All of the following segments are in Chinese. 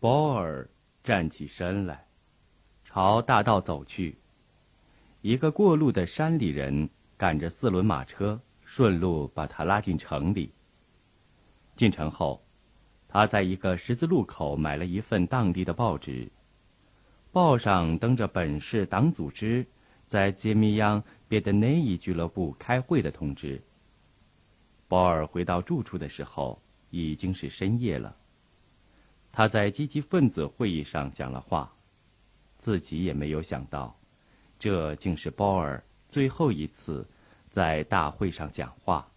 鲍尔站起身来，朝大道走去。一个过路的山里人赶着四轮马车，顺路把他拉进城里。进城后，他在一个十字路口买了一份当地的报纸，报上登着本市党组织在杰米扬别的内伊俱乐部开会的通知。鲍尔回到住处的时候，已经是深夜了。他在积极分子会议上讲了话，自己也没有想到，这竟是鲍尔最后一次在大会上讲话。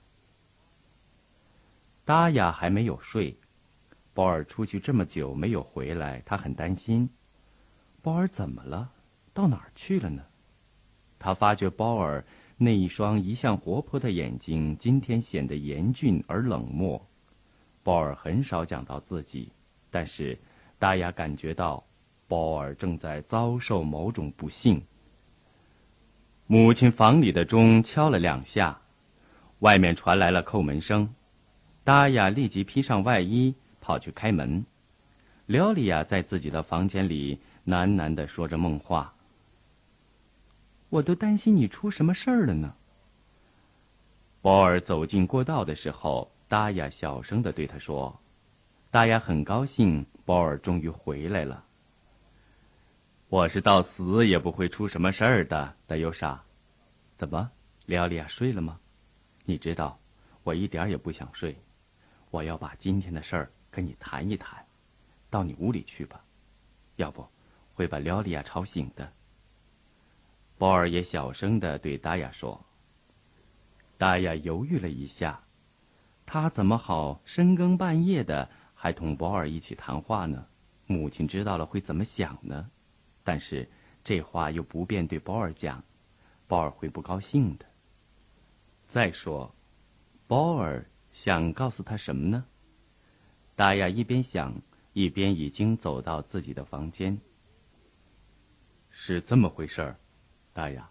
达雅还没有睡，鲍尔出去这么久没有回来，他很担心。鲍尔怎么了？到哪儿去了呢？他发觉鲍尔那一双一向活泼的眼睛今天显得严峻而冷漠。鲍尔很少讲到自己。但是，大雅感觉到，鲍尔正在遭受某种不幸。母亲房里的钟敲了两下，外面传来了叩门声。达雅立即披上外衣，跑去开门。廖莉亚在自己的房间里喃喃地说着梦话。我都担心你出什么事儿了呢。鲍尔走进过道的时候，达雅小声地对他说。大家很高兴，鲍尔终于回来了。我是到死也不会出什么事儿的，德尤莎。怎么，利奥利亚睡了吗？你知道，我一点也不想睡。我要把今天的事儿跟你谈一谈。到你屋里去吧，要不会把廖利亚吵醒的。鲍尔也小声的对达雅说。达雅犹豫了一下，他怎么好深更半夜的？还同保尔一起谈话呢，母亲知道了会怎么想呢？但是这话又不便对保尔讲，保尔会不高兴的。再说，保尔想告诉他什么呢？达雅一边想，一边已经走到自己的房间。是这么回事儿，达雅。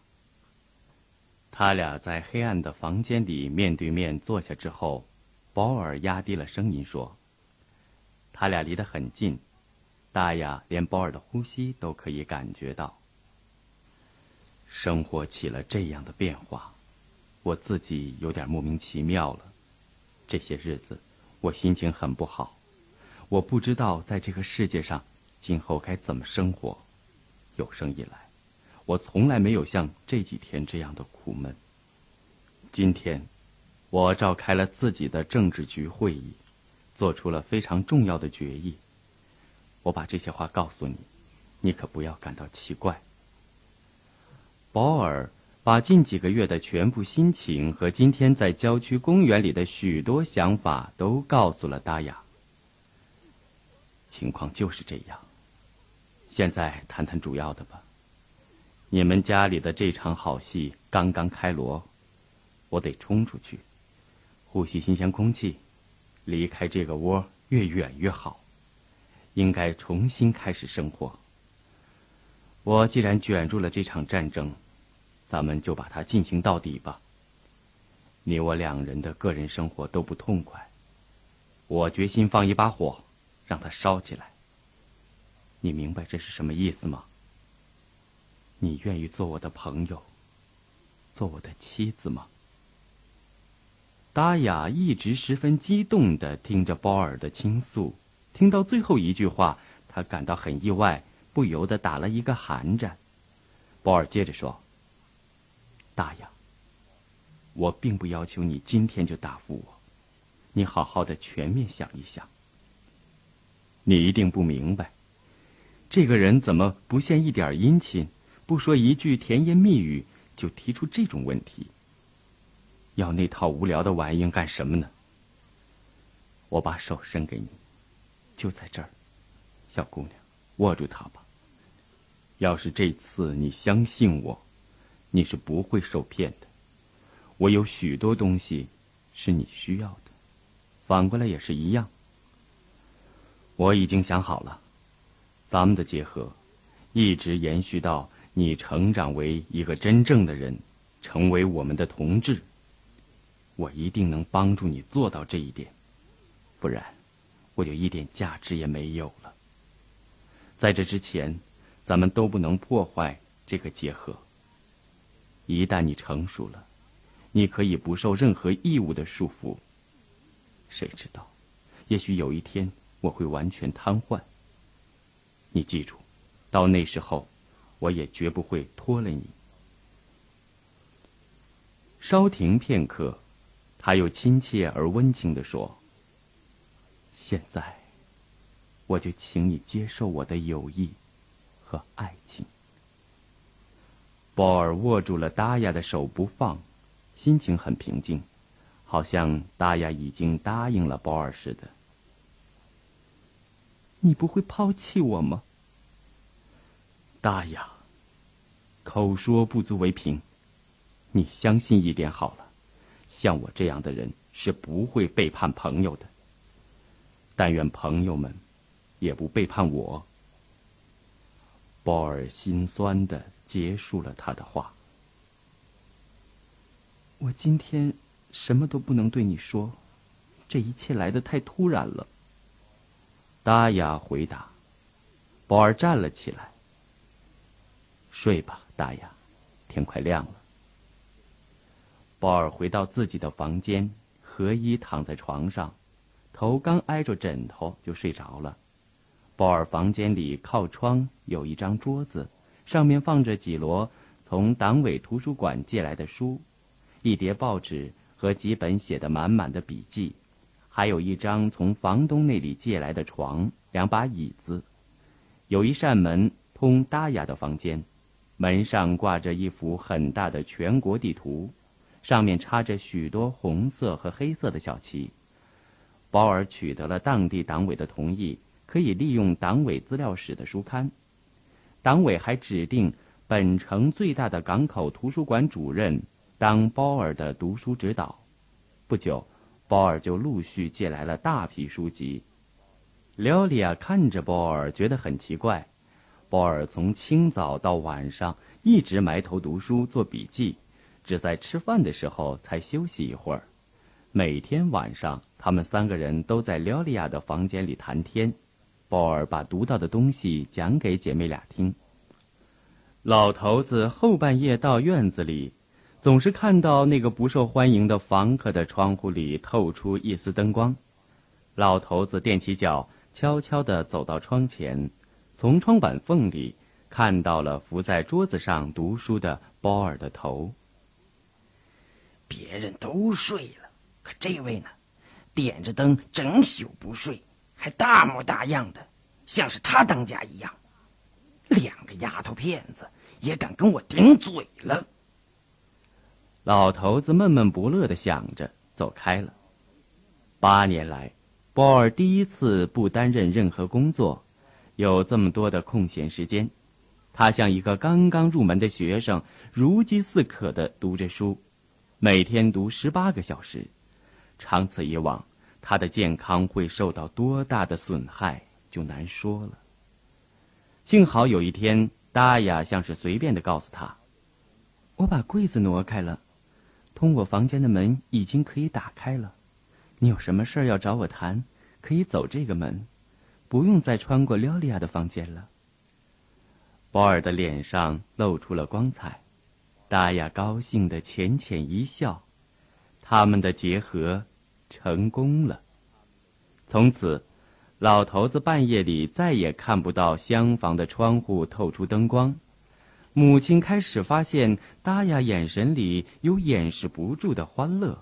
他俩在黑暗的房间里面对面坐下之后，保尔压低了声音说。他俩离得很近，大雅连保尔的呼吸都可以感觉到。生活起了这样的变化，我自己有点莫名其妙了。这些日子，我心情很不好，我不知道在这个世界上今后该怎么生活。有生以来，我从来没有像这几天这样的苦闷。今天，我召开了自己的政治局会议。做出了非常重要的决议。我把这些话告诉你，你可不要感到奇怪。保尔把近几个月的全部心情和今天在郊区公园里的许多想法都告诉了达雅。情况就是这样。现在谈谈主要的吧。你们家里的这场好戏刚刚开锣，我得冲出去，呼吸新鲜空气。离开这个窝越远越好，应该重新开始生活。我既然卷入了这场战争，咱们就把它进行到底吧。你我两人的个人生活都不痛快，我决心放一把火，让它烧起来。你明白这是什么意思吗？你愿意做我的朋友，做我的妻子吗？达雅一直十分激动地听着鲍尔的倾诉，听到最后一句话，他感到很意外，不由得打了一个寒战。鲍尔接着说：“大雅，我并不要求你今天就答复我，你好好的全面想一想。你一定不明白，这个人怎么不献一点殷勤，不说一句甜言蜜语，就提出这种问题。”要那套无聊的玩意干什么呢？我把手伸给你，就在这儿，小姑娘，握住它吧。要是这次你相信我，你是不会受骗的。我有许多东西是你需要的，反过来也是一样。我已经想好了，咱们的结合一直延续到你成长为一个真正的人，成为我们的同志。我一定能帮助你做到这一点，不然，我就一点价值也没有了。在这之前，咱们都不能破坏这个结合。一旦你成熟了，你可以不受任何义务的束缚。谁知道，也许有一天我会完全瘫痪。你记住，到那时候，我也绝不会拖累你。稍停片刻，他又亲切而温情地说：“现在，我就请你接受我的友谊和爱情。”鲍尔握住了达雅的手不放，心情很平静，好像达雅已经答应了鲍尔似的。你不会抛弃我吗？达雅，口说不足为凭，你相信一点好了，像我这样的人是不会背叛朋友的。但愿朋友们也不背叛我。鲍尔心酸的。结束了他的话。我今天什么都不能对你说，这一切来的太突然了。达雅回答。宝儿站了起来。睡吧，达雅，天快亮了。鲍尔回到自己的房间，合衣躺在床上，头刚挨着枕头就睡着了。宝儿房间里靠窗有一张桌子。上面放着几摞从党委图书馆借来的书，一叠报纸和几本写得满满的笔记，还有一张从房东那里借来的床，两把椅子，有一扇门通达雅的房间，门上挂着一幅很大的全国地图，上面插着许多红色和黑色的小旗。保尔取得了当地党委的同意，可以利用党委资料室的书刊。党委还指定本城最大的港口图书馆主任当鲍尔的读书指导。不久，鲍尔就陆续借来了大批书籍。廖莉亚看着鲍尔，觉得很奇怪。鲍尔从清早到晚上一直埋头读书做笔记，只在吃饭的时候才休息一会儿。每天晚上，他们三个人都在廖莉亚的房间里谈天。鲍尔把读到的东西讲给姐妹俩听。老头子后半夜到院子里，总是看到那个不受欢迎的房客的窗户里透出一丝灯光。老头子踮起脚，悄悄地走到窗前，从窗板缝里看到了伏在桌子上读书的鲍尔的头。别人都睡了，可这位呢，点着灯整宿不睡。还大模大样的，像是他当家一样。两个丫头片子也敢跟我顶嘴了。老头子闷闷不乐的想着，走开了。八年来，波尔第一次不担任任何工作，有这么多的空闲时间，他像一个刚刚入门的学生，如饥似渴的读着书，每天读十八个小时，长此以往。他的健康会受到多大的损害，就难说了。幸好有一天，达雅像是随便的告诉他：“我把柜子挪开了，通我房间的门已经可以打开了。你有什么事要找我谈，可以走这个门，不用再穿过廖莉亚的房间了。”保尔的脸上露出了光彩，达雅高兴的浅浅一笑，他们的结合。成功了。从此，老头子半夜里再也看不到厢房的窗户透出灯光。母亲开始发现达雅眼神里有掩饰不住的欢乐，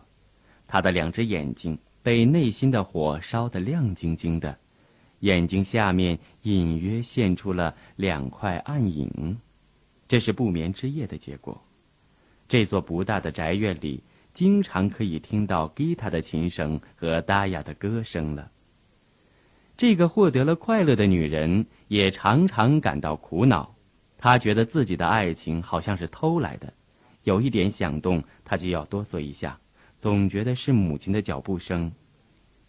她的两只眼睛被内心的火烧得亮晶晶的，眼睛下面隐约现出了两块暗影，这是不眠之夜的结果。这座不大的宅院里。经常可以听到吉他的琴声和达雅的歌声了。这个获得了快乐的女人也常常感到苦恼，她觉得自己的爱情好像是偷来的，有一点响动，她就要哆嗦一下，总觉得是母亲的脚步声。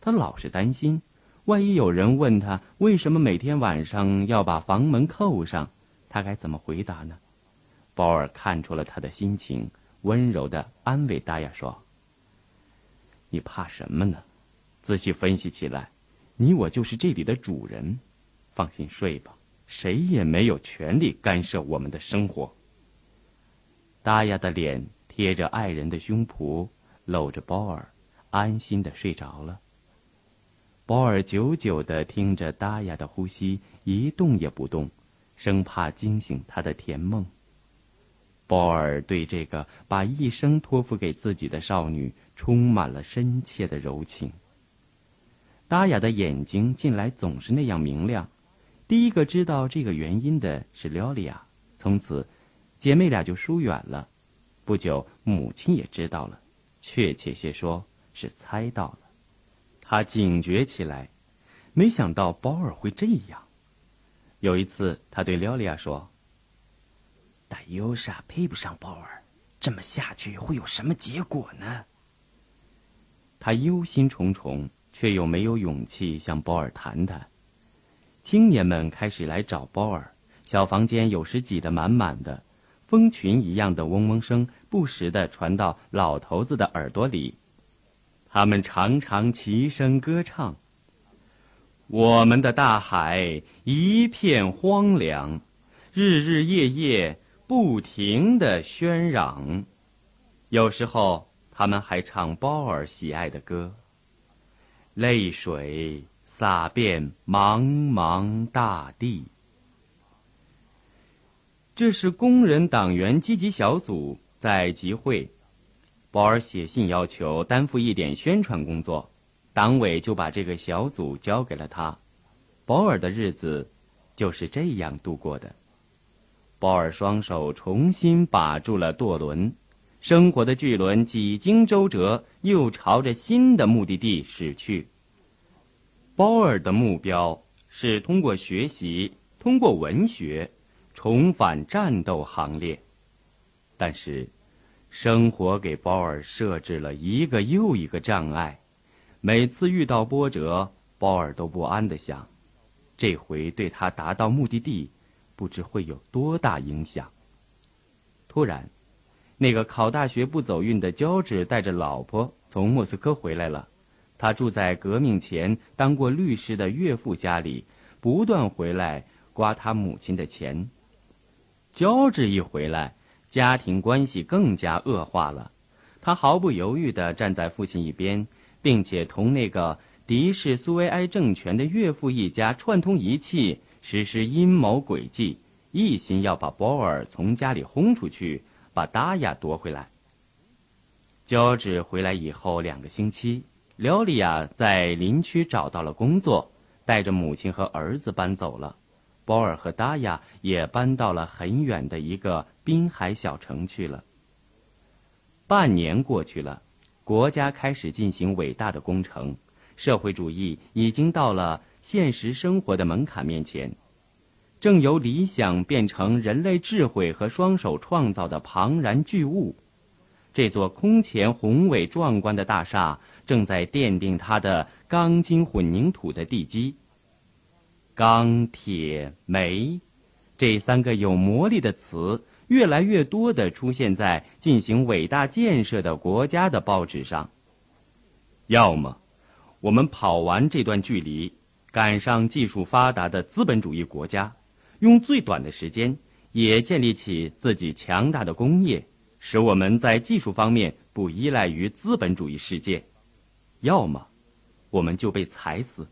她老是担心，万一有人问她为什么每天晚上要把房门扣上，她该怎么回答呢？保尔看出了他的心情。温柔的安慰达雅说：“你怕什么呢？仔细分析起来，你我就是这里的主人。放心睡吧，谁也没有权利干涉我们的生活。达雅的脸贴着爱人的胸脯，搂着包尔，安心的睡着了。包尔久久的听着达雅的呼吸，一动也不动，生怕惊醒他的甜梦。鲍尔对这个把一生托付给自己的少女充满了深切的柔情。达雅的眼睛近来总是那样明亮，第一个知道这个原因的是廖莉亚。从此，姐妹俩就疏远了。不久，母亲也知道了，确切些说是猜到了。她警觉起来，没想到包尔会这样。有一次，他对廖莉亚说。但尤莎配不上鲍尔，这么下去会有什么结果呢？他忧心忡忡，却又没有勇气向鲍尔谈谈。青年们开始来找鲍尔，小房间有时挤得满满的，蜂群一样的嗡嗡声不时地传到老头子的耳朵里。他们常常齐声歌唱：“我们的大海一片荒凉，日日夜夜。”不停的喧嚷，有时候他们还唱鲍尔喜爱的歌。泪水洒遍茫茫大地。这是工人党员积极小组在集会，鲍尔写信要求担负一点宣传工作，党委就把这个小组交给了他。保尔的日子就是这样度过的。鲍尔双手重新把住了舵轮，生活的巨轮几经周折，又朝着新的目的地驶去。鲍尔的目标是通过学习，通过文学，重返战斗行列。但是，生活给鲍尔设置了一个又一个障碍。每次遇到波折，鲍尔都不安地想：这回对他达到目的地。不知会有多大影响。突然，那个考大学不走运的乔治带着老婆从莫斯科回来了。他住在革命前当过律师的岳父家里，不断回来刮他母亲的钱。乔治一回来，家庭关系更加恶化了。他毫不犹豫地站在父亲一边，并且同那个敌视苏维埃政权的岳父一家串通一气。实施阴谋诡计，一心要把波尔从家里轰出去，把达雅夺回来。乔治回来以后两个星期，廖莉亚在林区找到了工作，带着母亲和儿子搬走了。波尔和达雅也搬到了很远的一个滨海小城去了。半年过去了，国家开始进行伟大的工程，社会主义已经到了。现实生活的门槛面前，正由理想变成人类智慧和双手创造的庞然巨物。这座空前宏伟壮观的大厦正在奠定它的钢筋混凝土的地基。钢铁煤，这三个有魔力的词，越来越多的出现在进行伟大建设的国家的报纸上。要么，我们跑完这段距离。赶上技术发达的资本主义国家，用最短的时间也建立起自己强大的工业，使我们在技术方面不依赖于资本主义世界；要么，我们就被踩死，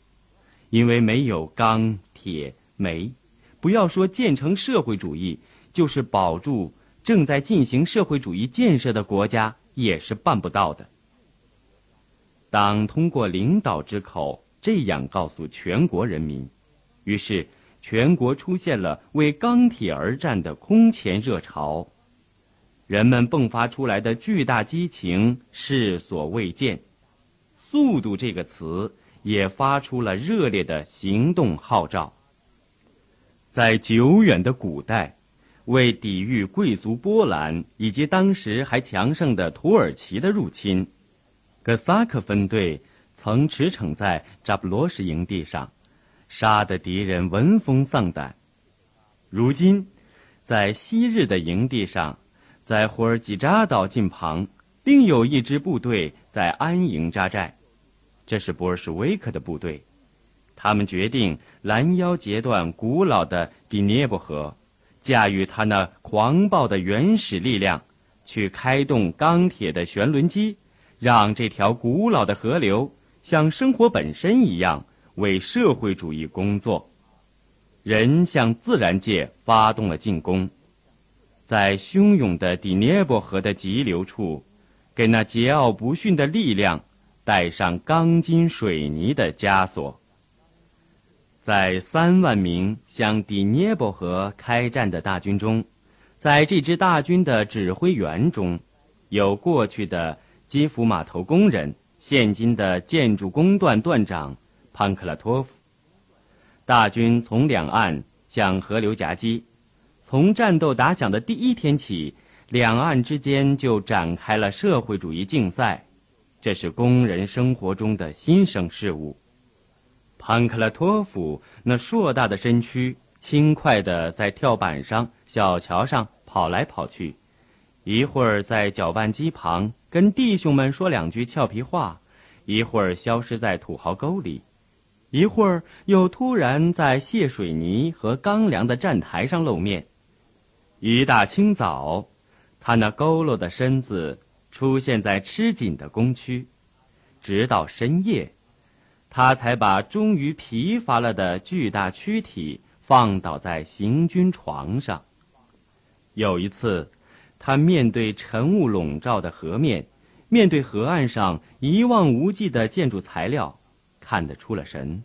因为没有钢铁煤，不要说建成社会主义，就是保住正在进行社会主义建设的国家也是办不到的。党通过领导之口。这样告诉全国人民，于是全国出现了为钢铁而战的空前热潮，人们迸发出来的巨大激情世所未见。速度这个词也发出了热烈的行动号召。在久远的古代，为抵御贵族波兰以及当时还强盛的土耳其的入侵，哥萨克分队。曾驰骋在扎布罗什营地上，杀得敌人闻风丧胆。如今，在昔日的营地上，在霍尔吉扎岛近旁，另有一支部队在安营扎寨。这是波尔什维克的部队，他们决定拦腰截断古老的第聂伯河，驾驭他那狂暴的原始力量，去开动钢铁的旋轮机，让这条古老的河流像生活本身一样为社会主义工作。人向自然界发动了进攻，在汹涌的第聂伯河的急流处，给那桀骜不驯的力量带上钢筋水泥的枷锁。在三万名向第聂伯河开战的大军中，在这支大军的指挥员中，有过去的基辅码头工人，现今的建筑工段段长潘克拉托夫。大军从两岸向河流夹击，从战斗打响的第一天起，两岸之间就展开了社会主义竞赛，这是工人生活中的新生事物。潘克拉托夫那硕大的身躯，轻快地在跳板上、小桥上跑来跑去，一会儿在搅拌机旁跟弟兄们说两句俏皮话，一会儿消失在土壕沟里，一会儿又突然在卸水泥和钢梁的站台上露面。一大清早，他那佝偻的身子出现在吃紧的工区，直到深夜。他才把终于疲乏了的巨大躯体放倒在行军床上。有一次，他面对晨雾笼罩的河面，面对河岸上一望无际的建筑材料，看得出了神，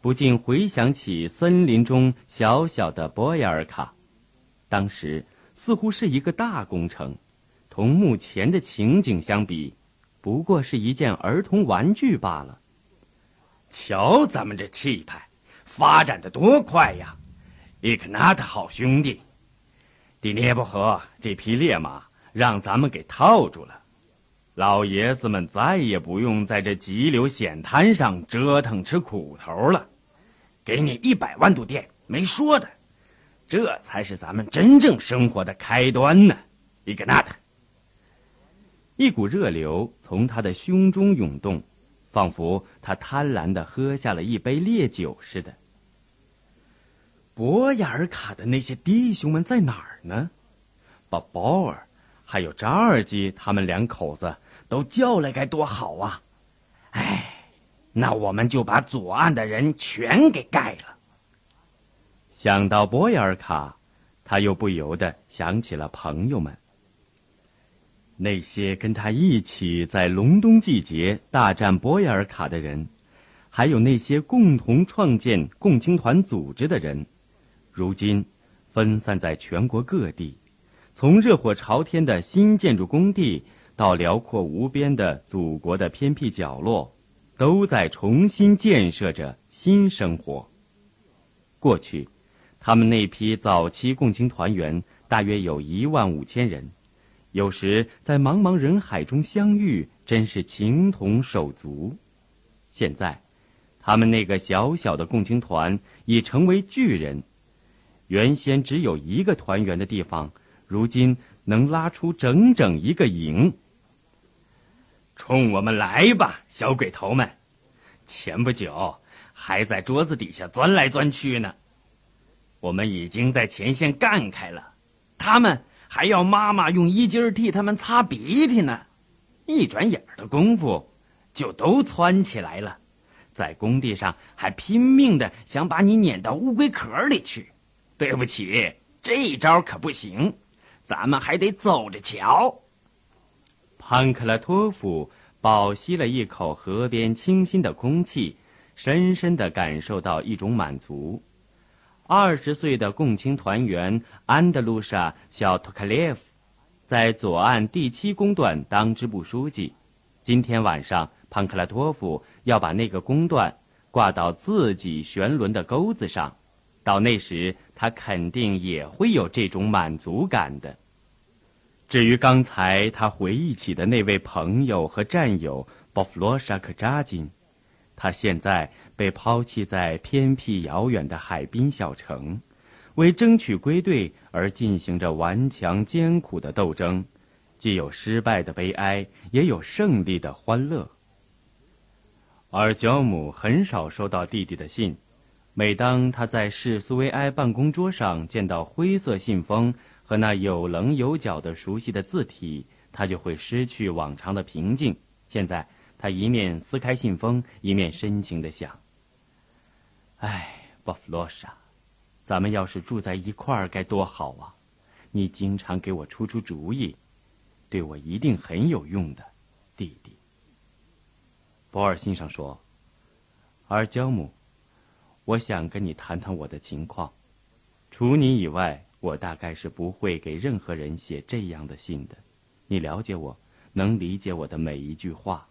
不禁回想起森林中小小的波亚尔卡。当时似乎是一个大工程，同目前的情景相比，不过是一件儿童玩具罢了。瞧，咱们这气派，发展的多快呀！伊克纳特好兄弟，第聂伯河这匹烈马让咱们给套住了，老爷子们再也不用在这急流险滩上折腾吃苦头了。给你一百万度电，没说的，这才是咱们真正生活的开端呢！伊格纳特，一股热流从他的胸中涌动。仿佛他贪婪地喝下了一杯烈酒似的。博雅尔卡的那些弟兄们在哪儿呢？把鲍尔还有扎尔基他们两口子都叫来，该多好啊！哎，那我们就把左岸的人全给盖了。想到博雅尔卡，他又不由得想起了朋友们。那些跟他一起在隆冬季节大战博雅尔卡的人，还有那些共同创建共青团组织的人，如今分散在全国各地，从热火朝天的新建筑工地到辽阔无边的祖国的偏僻角落，都在重新建设着新生活。过去，他们那批早期共青团员大约有一万五千人。有时在茫茫人海中相遇，真是情同手足。现在，他们那个小小的共青团已成为巨人。原先只有一个团员的地方，如今能拉出整整一个营。冲我们来吧，小鬼头们！前不久还在桌子底下钻来钻去呢。我们已经在前线干开了，他们。还要妈妈用衣襟替他们擦鼻涕呢，一转眼的功夫，就都窜起来了，在工地上还拼命的想把你撵到乌龟壳里去。对不起，这招可不行，咱们还得走着瞧。潘克拉托夫饱吸了一口河边清新的空气，深深的感受到一种满足。二十岁的共青团员安德鲁莎·小托克列夫，在左岸第七工段当支部书记。今天晚上，潘克拉托夫要把那个工段挂到自己旋轮的钩子上。到那时，他肯定也会有这种满足感的。至于刚才他回忆起的那位朋友和战友波弗罗沙克扎金，他现在。被抛弃在偏僻遥远的海滨小城，为争取归队而进行着顽强艰苦的斗争，既有失败的悲哀，也有胜利的欢乐。而焦姆很少收到弟弟的信，每当他在市苏维埃办公桌上见到灰色信封和那有棱有角的熟悉的字体，他就会失去往常的平静。现在，他一面撕开信封，一面深情地想：“哎，巴弗洛莎，咱们要是住在一块儿该多好啊！你经常给我出出主意，对我一定很有用的，弟弟。”博尔信上说：“而焦姆。”我想跟你谈谈我的情况，除你以外，我大概是不会给任何人写这样的信的。你了解我，能理解我的每一句话。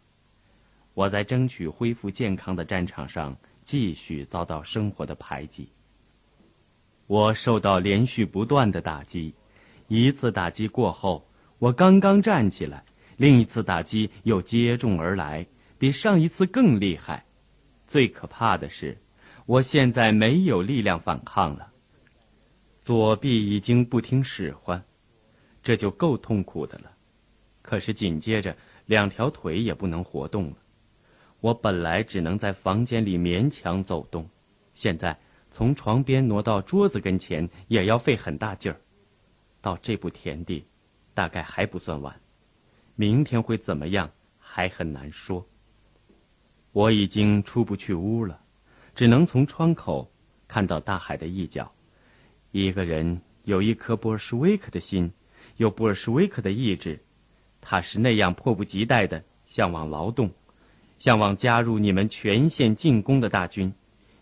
我在争取恢复健康的战场上继续遭到生活的排挤。我受到连续不断的打击，一次打击过后，我刚刚站起来，另一次打击又接踵而来，比上一次更厉害。最可怕的是。我现在没有力量反抗了，左臂已经不听使唤，这就够痛苦的了。可是紧接着，两条腿也不能活动了。我本来只能在房间里勉强走动，现在从床边挪到桌子跟前也要费很大劲儿。到这步田地，大概还不算晚。明天会怎么样，还很难说。我已经出不去屋了。只能从窗口看到大海的一角。一个人有一颗布尔什维克的心，有布尔什维克的意志，他是那样迫不及待的向往劳动，向往加入你们全线进攻的大军，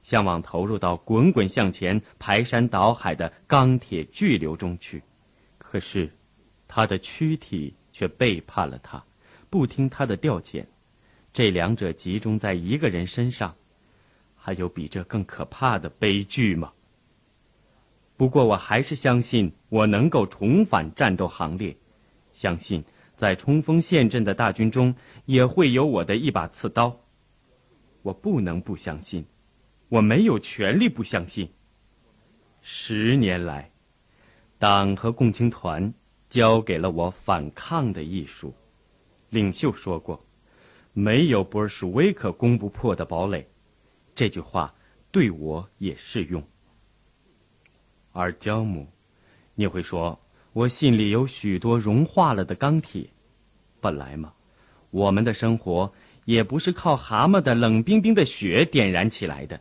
向往投入到滚滚向前、排山倒海的钢铁巨流中去。可是，他的躯体却背叛了他，不听他的调遣。这两者集中在一个人身上。还有比这更可怕的悲剧吗？不过我还是相信我能够重返战斗行列，相信在冲锋陷阵的大军中也会有我的一把刺刀。我不能不相信，我没有权利不相信。十年来，党和共青团教给了我反抗的艺术。领袖说过：“没有布尔什维克攻不破的堡垒。”这句话对我也适用。而焦姆，你会说我心里有许多融化了的钢铁。本来嘛，我们的生活也不是靠蛤蟆的冷冰冰的血点燃起来的。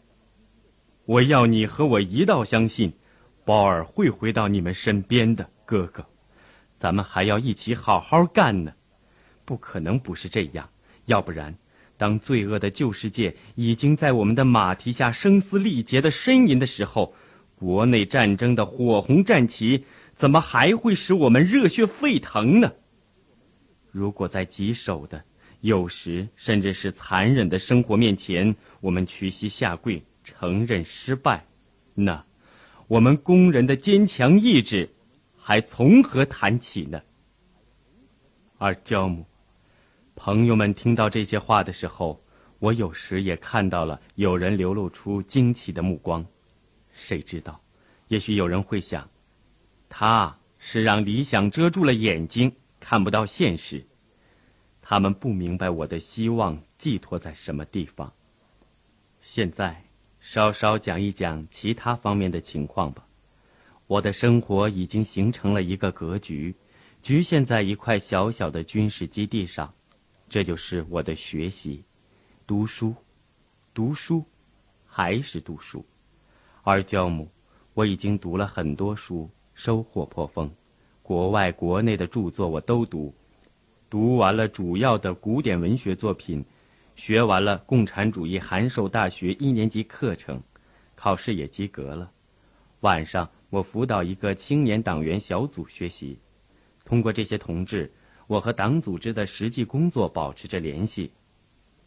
我要你和我一道相信，鲍尔会回到你们身边的，哥哥。咱们还要一起好好干呢。不可能不是这样，要不然。当罪恶的旧世界已经在我们的马蹄下声嘶力竭的呻吟的时候，国内战争的火红战旗怎么还会使我们热血沸腾呢？如果在棘手的、有时甚至是残忍的生活面前，我们屈膝下跪承认失败，那我们工人的坚强意志还从何谈起呢？而焦姆。朋友们听到这些话的时候，我有时也看到了有人流露出惊奇的目光。谁知道，也许有人会想，他是让理想遮住了眼睛，看不到现实。他们不明白我的希望寄托在什么地方。现在，稍稍讲一讲其他方面的情况吧。我的生活已经形成了一个格局，局限在一块小小的军事基地上。这就是我的学习，读书，读书，还是读书。而教母，我已经读了很多书，收获颇丰，国外国内的著作我都读，读完了主要的古典文学作品，学完了共产主义函授大学一年级课程，考试也及格了。晚上我辅导一个青年党员小组学习，通过这些同志。我和党组织的实际工作保持着联系。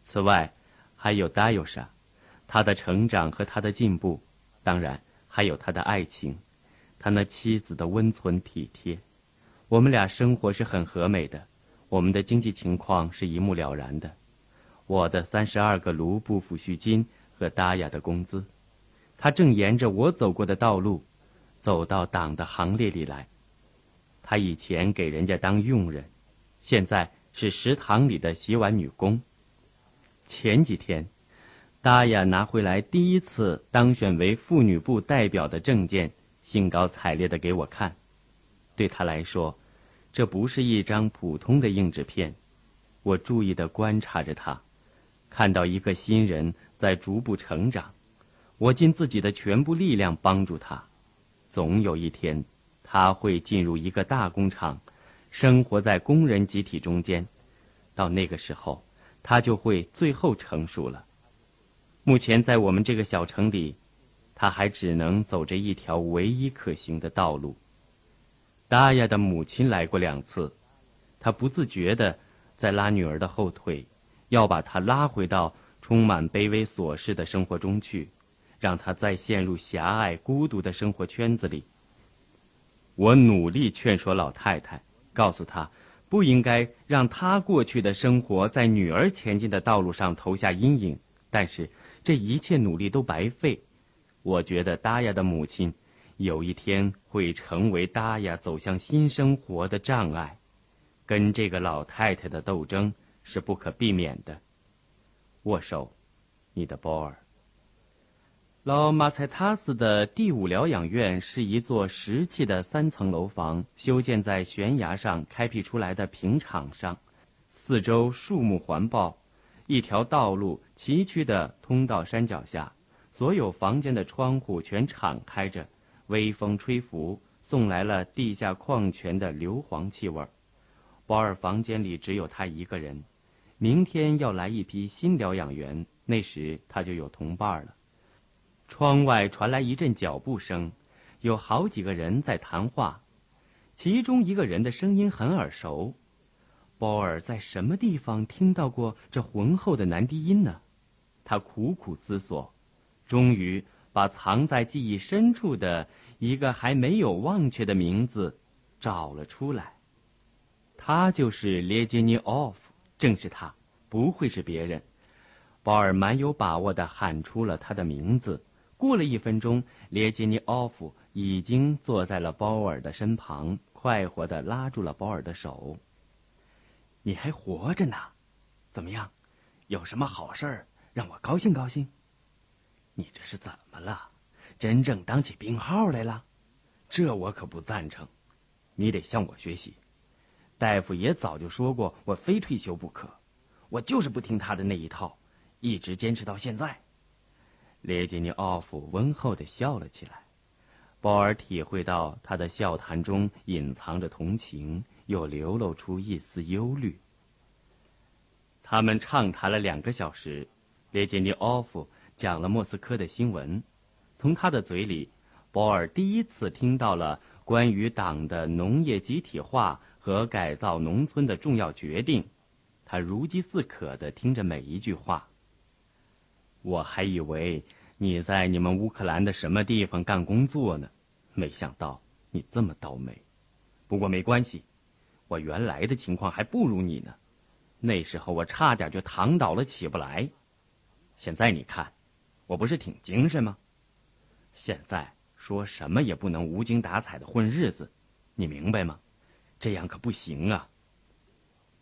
此外，还有达尤莎，他的成长和他的进步，当然还有他的爱情，他那妻子的温存体贴。我们俩生活是很和美的，我们的经济情况是一目了然的。我的三十二个卢布抚恤金和达雅的工资，他正沿着我走过的道路，走到党的行列里来。他以前给人家当佣人。现在是食堂里的洗碗女工。前几天，达雅拿回来第一次当选为妇女部代表的证件，兴高采烈地给我看。对他来说，这不是一张普通的硬纸片。我注意地观察着他，看到一个新人在逐步成长。我尽自己的全部力量帮助他。总有一天，他会进入一个大工厂，生活在工人集体中间。到那个时候，他就会最后成熟了。目前在我们这个小城里，他还只能走着一条唯一可行的道路。达亚的母亲来过两次，他不自觉地在拉女儿的后腿，要把她拉回到充满卑微琐事的生活中去，让她再陷入狭隘孤独的生活圈子里。我努力劝说老太太，告诉他不应该让他过去的生活在女儿前进的道路上投下阴影，但是。这一切努力都白费，我觉得达亚的母亲有一天会成为达亚走向新生活的障碍，跟这个老太太的斗争是不可避免的。握手，你的波尔。老马采塔斯的第五疗养院是一座石砌的三层楼房，修建在悬崖上开辟出来的平场上，四周树木环抱。一条道路崎岖地通到山脚下，所有房间的窗户全敞开着，微风吹拂，送来了地下矿泉的硫磺气味。保尔房间里只有他一个人。明天要来一批新疗养员，那时他就有同伴了。窗外传来一阵脚步声，有好几个人在谈话，其中一个人的声音很耳熟。鲍尔在什么地方听到过这浑厚的男低音呢？他苦苦思索，终于把藏在记忆深处的一个还没有忘却的名字找了出来。他就是列杰尼奥夫，正是他，不会是别人。鲍尔蛮有把握地喊出了他的名字。过了一分钟，列杰尼奥夫已经坐在了鲍尔的身旁，快活地拉住了鲍尔的手。你还活着呢，怎么样？有什么好事儿让我高兴高兴？你这是怎么了？真正当起病号来了？这我可不赞成。你得向我学习。大夫也早就说过，我非退休不可。我就是不听他的那一套，一直坚持到现在。列杰尼奥夫温厚的笑了起来。鲍尔体会到他的笑谈中隐藏着同情。又流露出一丝忧虑。他们畅谈了两个小时，列杰尼奥夫讲了莫斯科的新闻。从他的嘴里，波尔第一次听到了关于党的农业集体化和改造农村的重要决定。他如饥似渴地听着每一句话。我还以为你在你们乌克兰的什么地方干工作呢，没想到你这么倒霉。不过没关系。我原来的情况还不如你呢，那时候我差点就躺倒了起不来。现在你看，我不是挺精神吗？现在说什么也不能无精打采的混日子，你明白吗？这样可不行啊。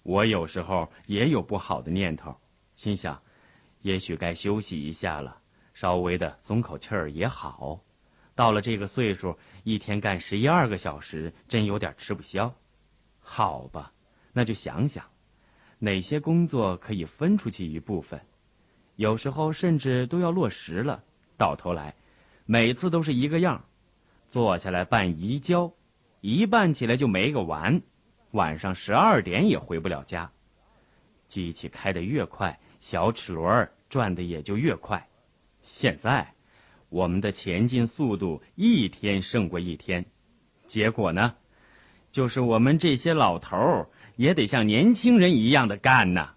我有时候也有不好的念头，心想，也许该休息一下了，稍微的松口气儿也好。到了这个岁数，一天干十一二个小时，真有点吃不消。好吧，那就想想，哪些工作可以分出去一部分，有时候甚至都要落实了。到头来，每次都是一个样，坐下来办移交，一办起来就没个完，晚上十二点也回不了家。机器开得越快，小齿轮转的也就越快。现在，我们的前进速度一天胜过一天，结果呢？就是我们这些老头儿也得像年轻人一样的干呐。